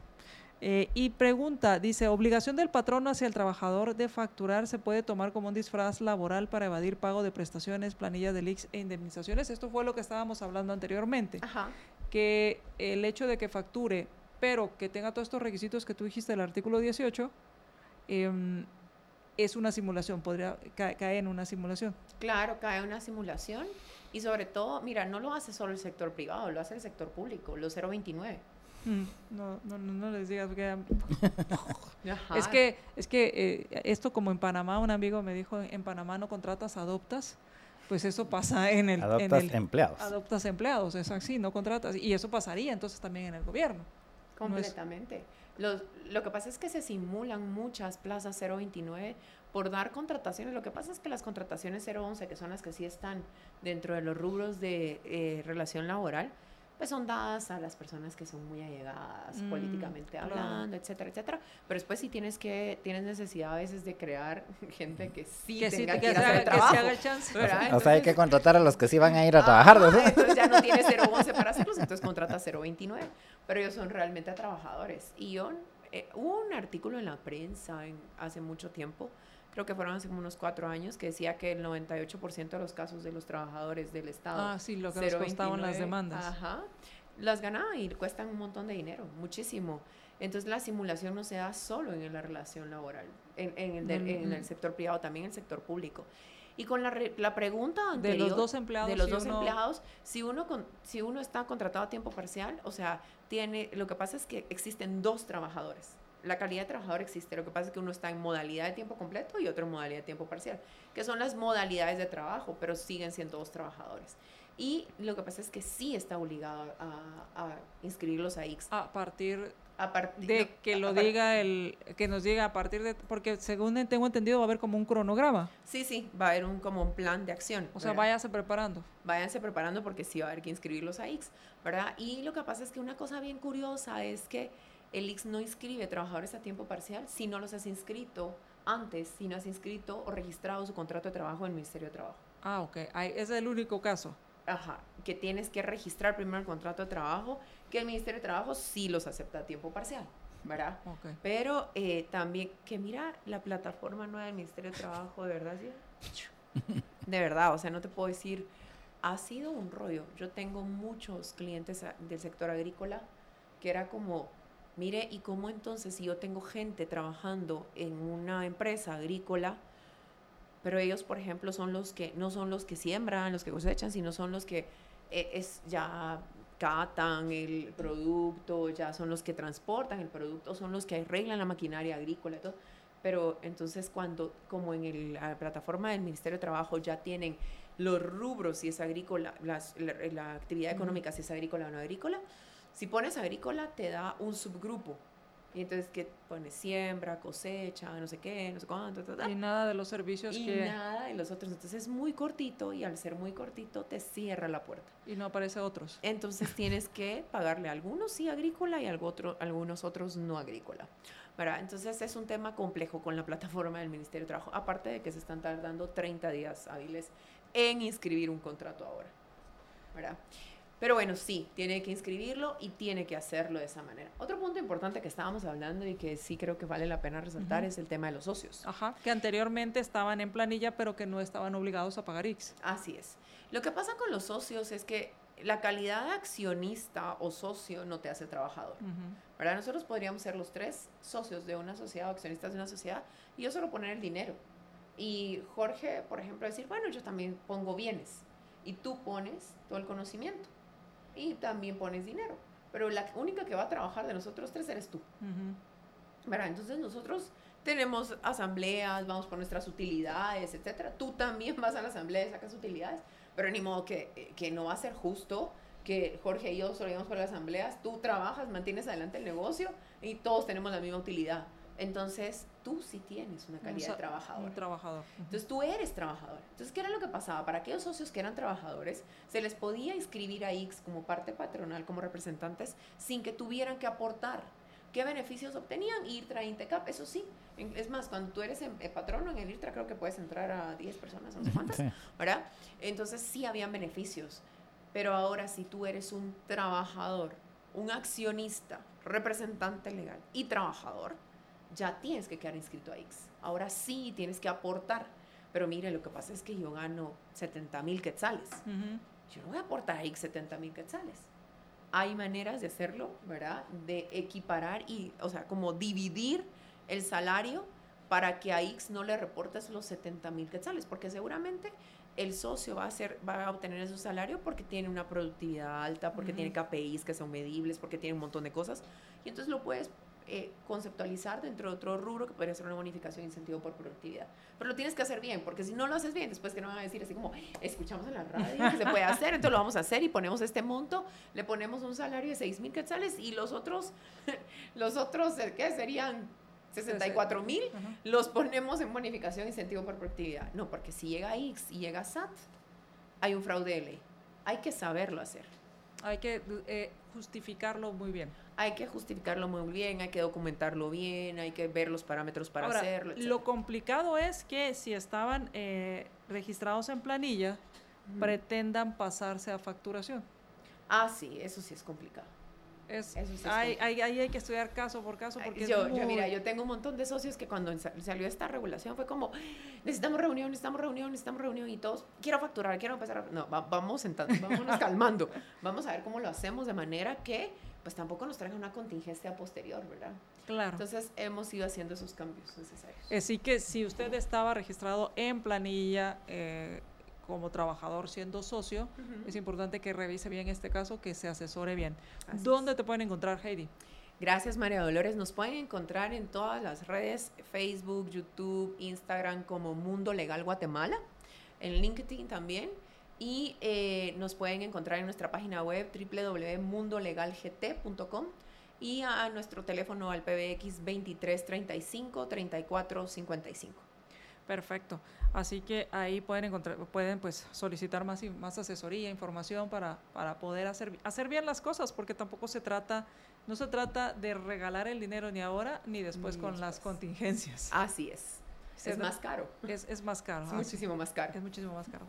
Eh, y pregunta, dice, obligación del patrono hacia el trabajador de facturar se puede tomar como un disfraz laboral para evadir pago de prestaciones, planillas de leaks e indemnizaciones. Esto fue lo que estábamos hablando anteriormente. Que el hecho de que facture, pero que tenga todos estos requisitos que tú dijiste del artículo 18, em, es una simulación, podría caer en una simulación. Claro, cae en una simulación. Y sobre todo, mira, no lo hace solo el sector privado, lo hace el sector público, los 029. Mm, no, no, no, les digas que... (laughs) es que, es que eh, esto como en Panamá, un amigo me dijo, en Panamá no contratas, adoptas. Pues eso pasa en el... Adoptas en empleados. Adoptas empleados, es así, no contratas. Y eso pasaría entonces también en el gobierno. Completamente. lo, lo, que pasa es que se simulan muchas plazas 029 por dar contrataciones. Lo que pasa es que las contrataciones 011, que son las que sí están dentro de los rubros de eh, relación laboral, pues son dadas a las personas que son muy allegadas mm, políticamente hablando, etcétera, etcétera. Pero después sí tienes que, tienes necesidad a veces de crear (laughs) gente que sí que tenga que, hacer el trabajo. o sea, hay que contratar a los que sí van a ir a trabajar. Entonces ya no tienes 011 para (laughs) hacerlos, entonces contrata 029. Pero ellos son realmente trabajadores. Y yo, eh, hubo un artículo en la prensa en, hace mucho tiempo creo que fueron hace como unos cuatro años, que decía que el 98% de los casos de los trabajadores del Estado. Ah, sí, lo que costaban las demandas. Ajá, las ganaban y cuestan un montón de dinero, muchísimo. Entonces la simulación no se da solo en la relación laboral, en, en, el, en el, sector privado, también en el sector público. Y con la, la pregunta anterior, de los dos empleados, de los dos empleados, si uno con, si uno está contratado a tiempo parcial, o sea, tiene, lo que pasa es que existen dos trabajadores la calidad de trabajador existe. Lo que pasa es que uno está en modalidad de tiempo completo y otro en modalidad de tiempo parcial, que son las modalidades de trabajo, pero siguen siendo dos trabajadores. Y lo que pasa es que sí está obligado a, a inscribirlos a X. A partir a partir de que lo diga el que nos diga a partir de porque según tengo entendido va a haber como un cronograma sí sí va a haber un como un plan de acción o sea váyanse preparando váyanse preparando porque sí va a haber que inscribirlos a X verdad y lo que pasa es que una cosa bien curiosa es que el X no inscribe trabajadores a tiempo parcial si no los has inscrito antes si no has inscrito o registrado su contrato de trabajo en el Ministerio de Trabajo ah ok ese es el único caso Ajá, que tienes que registrar primero el contrato de trabajo, que el Ministerio de Trabajo sí los acepta a tiempo parcial, ¿verdad? Okay. Pero eh, también, que mira, la plataforma nueva del Ministerio de Trabajo, de verdad, ¿sí? (laughs) De verdad, o sea, no te puedo decir, ha sido un rollo. Yo tengo muchos clientes del sector agrícola que era como, mire, ¿y cómo entonces si yo tengo gente trabajando en una empresa agrícola? pero ellos, por ejemplo, son los que, no son los que siembran, los que cosechan, sino son los que eh, es, ya catan el producto, ya son los que transportan el producto, son los que arreglan la maquinaria agrícola y todo. Pero entonces cuando, como en la plataforma del Ministerio de Trabajo ya tienen los rubros, si es agrícola, las, la, actividad económica, si es agrícola o no agrícola, si pones agrícola te da un subgrupo y entonces que pone siembra, cosecha, no sé qué, no sé cuánto, Y nada de los servicios y que... nada de los otros. Entonces es muy cortito y al ser muy cortito te cierra la puerta. Y no aparece otros. Entonces (laughs) tienes que pagarle a algunos sí agrícola y a otro, algunos otros no agrícola. ¿verdad? Entonces es un tema complejo con la plataforma del Ministerio de Trabajo, aparte de que se están tardando 30 días hábiles en inscribir un contrato ahora. ¿verdad? Pero bueno, sí, tiene que inscribirlo y tiene que hacerlo de esa manera. Otro punto importante que estábamos hablando y que sí creo que vale la pena resaltar es el tema de los socios. Ajá, que anteriormente estaban en planilla pero que no estaban obligados a pagar X. Así es. Lo que pasa con los socios es que la calidad de accionista o socio no te hace trabajador. ¿verdad? Nosotros podríamos ser los tres socios de una sociedad o accionistas de una sociedad y yo solo poner el dinero. Y Jorge, por ejemplo, decir, bueno, yo también pongo bienes y tú pones todo el conocimiento y también pones dinero. Pero la única que va a trabajar de nosotros tres eres tú. Entonces nosotros tenemos asambleas, vamos por nuestras utilidades, etcétera. Tú también vas a la asamblea y sacas utilidades, pero ni modo que, que no va a ser justo que Jorge y yo solo íbamos por las asambleas, tú trabajas, mantienes adelante el negocio y todos tenemos la misma utilidad. Entonces, tú sí tienes una calidad de trabajador. trabajador. Entonces, tú eres trabajador. Entonces, ¿qué era lo que pasaba? Para aquellos socios que eran trabajadores, se les podía inscribir a X como parte patronal, como representantes, sin que tuvieran que aportar. ¿Qué beneficios obtenían? IRTRA, INTECAP, eso sí. Es más, cuando tú eres em, patrono en el IRTRA, creo que puedes entrar a 10 personas, no sé cuántas, ¿verdad? Entonces, sí habían beneficios. Pero ahora, si tú eres un trabajador, un accionista, representante legal y trabajador, ya tienes que quedar inscrito a X. Ahora sí tienes que aportar. Pero mire, lo que pasa es que yo gano 70 mil quetzales. Yo no voy a aportar a X 70 mil quetzales. Hay maneras de hacerlo, ¿verdad? De equiparar y, o sea, como dividir el salario para que a X no le reportes los 70 mil quetzales, porque seguramente el socio va a, hacer, va a obtener ese salario porque tiene una productividad alta, porque tiene KPIs que son medibles, porque tiene un montón de cosas. Y entonces lo puedes eh, conceptualizar dentro de otro rubro que podría ser una bonificación de incentivo por productividad. Pero lo tienes que hacer bien, porque si no lo haces bien, después que no van a decir así como, escuchamos en la radio que se puede hacer, entonces lo vamos a hacer y ponemos este monto, le ponemos un salario de 6 mil quetzales y los otros, (laughs) los otros, eh, ¿qué serían? 64 mil, los ponemos en bonificación de incentivo por productividad. No, porque si llega X y llega SAT, hay un fraude de ley. Hay que saberlo hacer. Hay que eh, justificarlo muy bien hay que justificarlo muy bien, hay que documentarlo bien, hay que ver los parámetros para hacerlo. Lo complicado es que si estaban eh, registrados en planilla, pretendan pasarse a facturación. Ah, sí, eso sí es complicado. Es, eso sí hay, hay, hay, que estudiar caso por caso porque yo, yo, mira, yo tengo un montón de socios que cuando salió esta regulación fue como necesitamos reunión, necesitamos reunión, necesitamos reunión y todos quiero facturar, quiero empezar a no, vamos sentando, (laughs) vámonos calmando, vamos a ver cómo lo hacemos de manera que pues tampoco nos traiga una contingencia posterior, ¿verdad? Claro. Entonces hemos ido haciendo esos cambios necesarios. Así que si usted estaba registrado en planilla eh, como trabajador siendo socio, es importante que revise bien este caso, que se asesore bien. ¿Dónde te pueden encontrar, Heidi? Gracias, María Dolores. Nos pueden encontrar en todas las redes, Facebook, YouTube, Instagram, como Mundo Legal Guatemala, en LinkedIn también Y eh, nos pueden encontrar en nuestra página web www.mundolegalgt.com y a nuestro teléfono al PBX 2335 3455. Perfecto. Así que ahí pueden encontrar, pueden pues solicitar más, más asesoría, información para, para poder hacer, hacer bien las cosas, porque tampoco se trata, no se trata de regalar el dinero ni ahora ni después con las contingencias. Así es. Es más caro. Es, es más caro. Es muchísimo más caro. Es muchísimo más caro.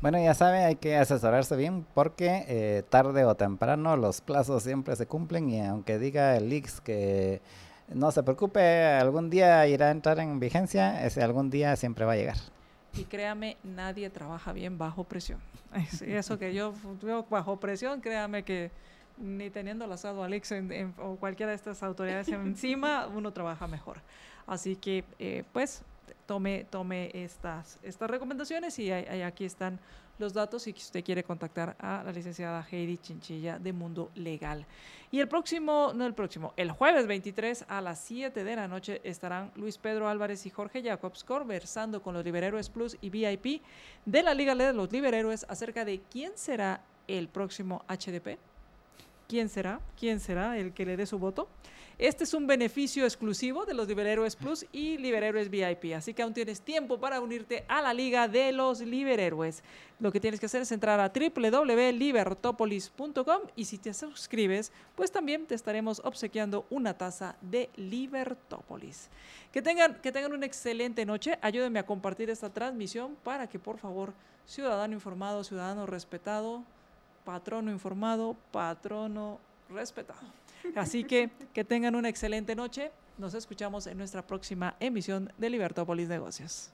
Bueno, ya sabe, hay que asesorarse bien porque eh, tarde o temprano los plazos siempre se cumplen y aunque diga el Ix que no se preocupe, algún día irá a entrar en vigencia, ese algún día siempre va a llegar. Y créame, nadie trabaja bien bajo presión. (laughs) Eso que yo bajo presión, créame que ni teniendo la SAD o Alex o cualquiera de estas autoridades encima, uno trabaja mejor. Así que, eh, pues, tome, tome estas, estas recomendaciones y aquí están los datos si usted quiere contactar a la licenciada Heidi Chinchilla de Mundo Legal. Y el próximo, no el próximo, el jueves 23 a las 7 de la noche estarán Luis Pedro Álvarez y Jorge Jacobs conversando con los Liberhéroes Plus y VIP de la Liga de los Liberhéroes acerca de quién será el próximo HDP. ¿Quién será? ¿Quién será el que le dé su voto? Este es un beneficio exclusivo de los Liberhéroes Plus y Liberhéroes VIP, así que aún tienes tiempo para unirte a la Liga de los Liberhéroes. Lo que tienes que hacer es entrar a www.libertopolis.com y si te suscribes, pues también te estaremos obsequiando una taza de Libertópolis. Que tengan, que tengan una excelente noche. Ayúdenme a compartir esta transmisión para que, por favor, ciudadano informado, ciudadano respetado, patrono informado, patrono respetado. Así que que tengan una excelente noche. Nos escuchamos en nuestra próxima emisión de Libertópolis Negocios.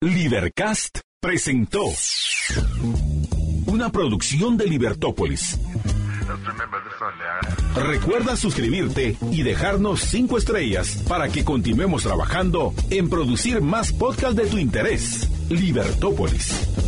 Libercast presentó una producción de Libertópolis. Recuerda suscribirte y dejarnos cinco estrellas para que continuemos trabajando en producir más podcasts de tu interés. Libertópolis.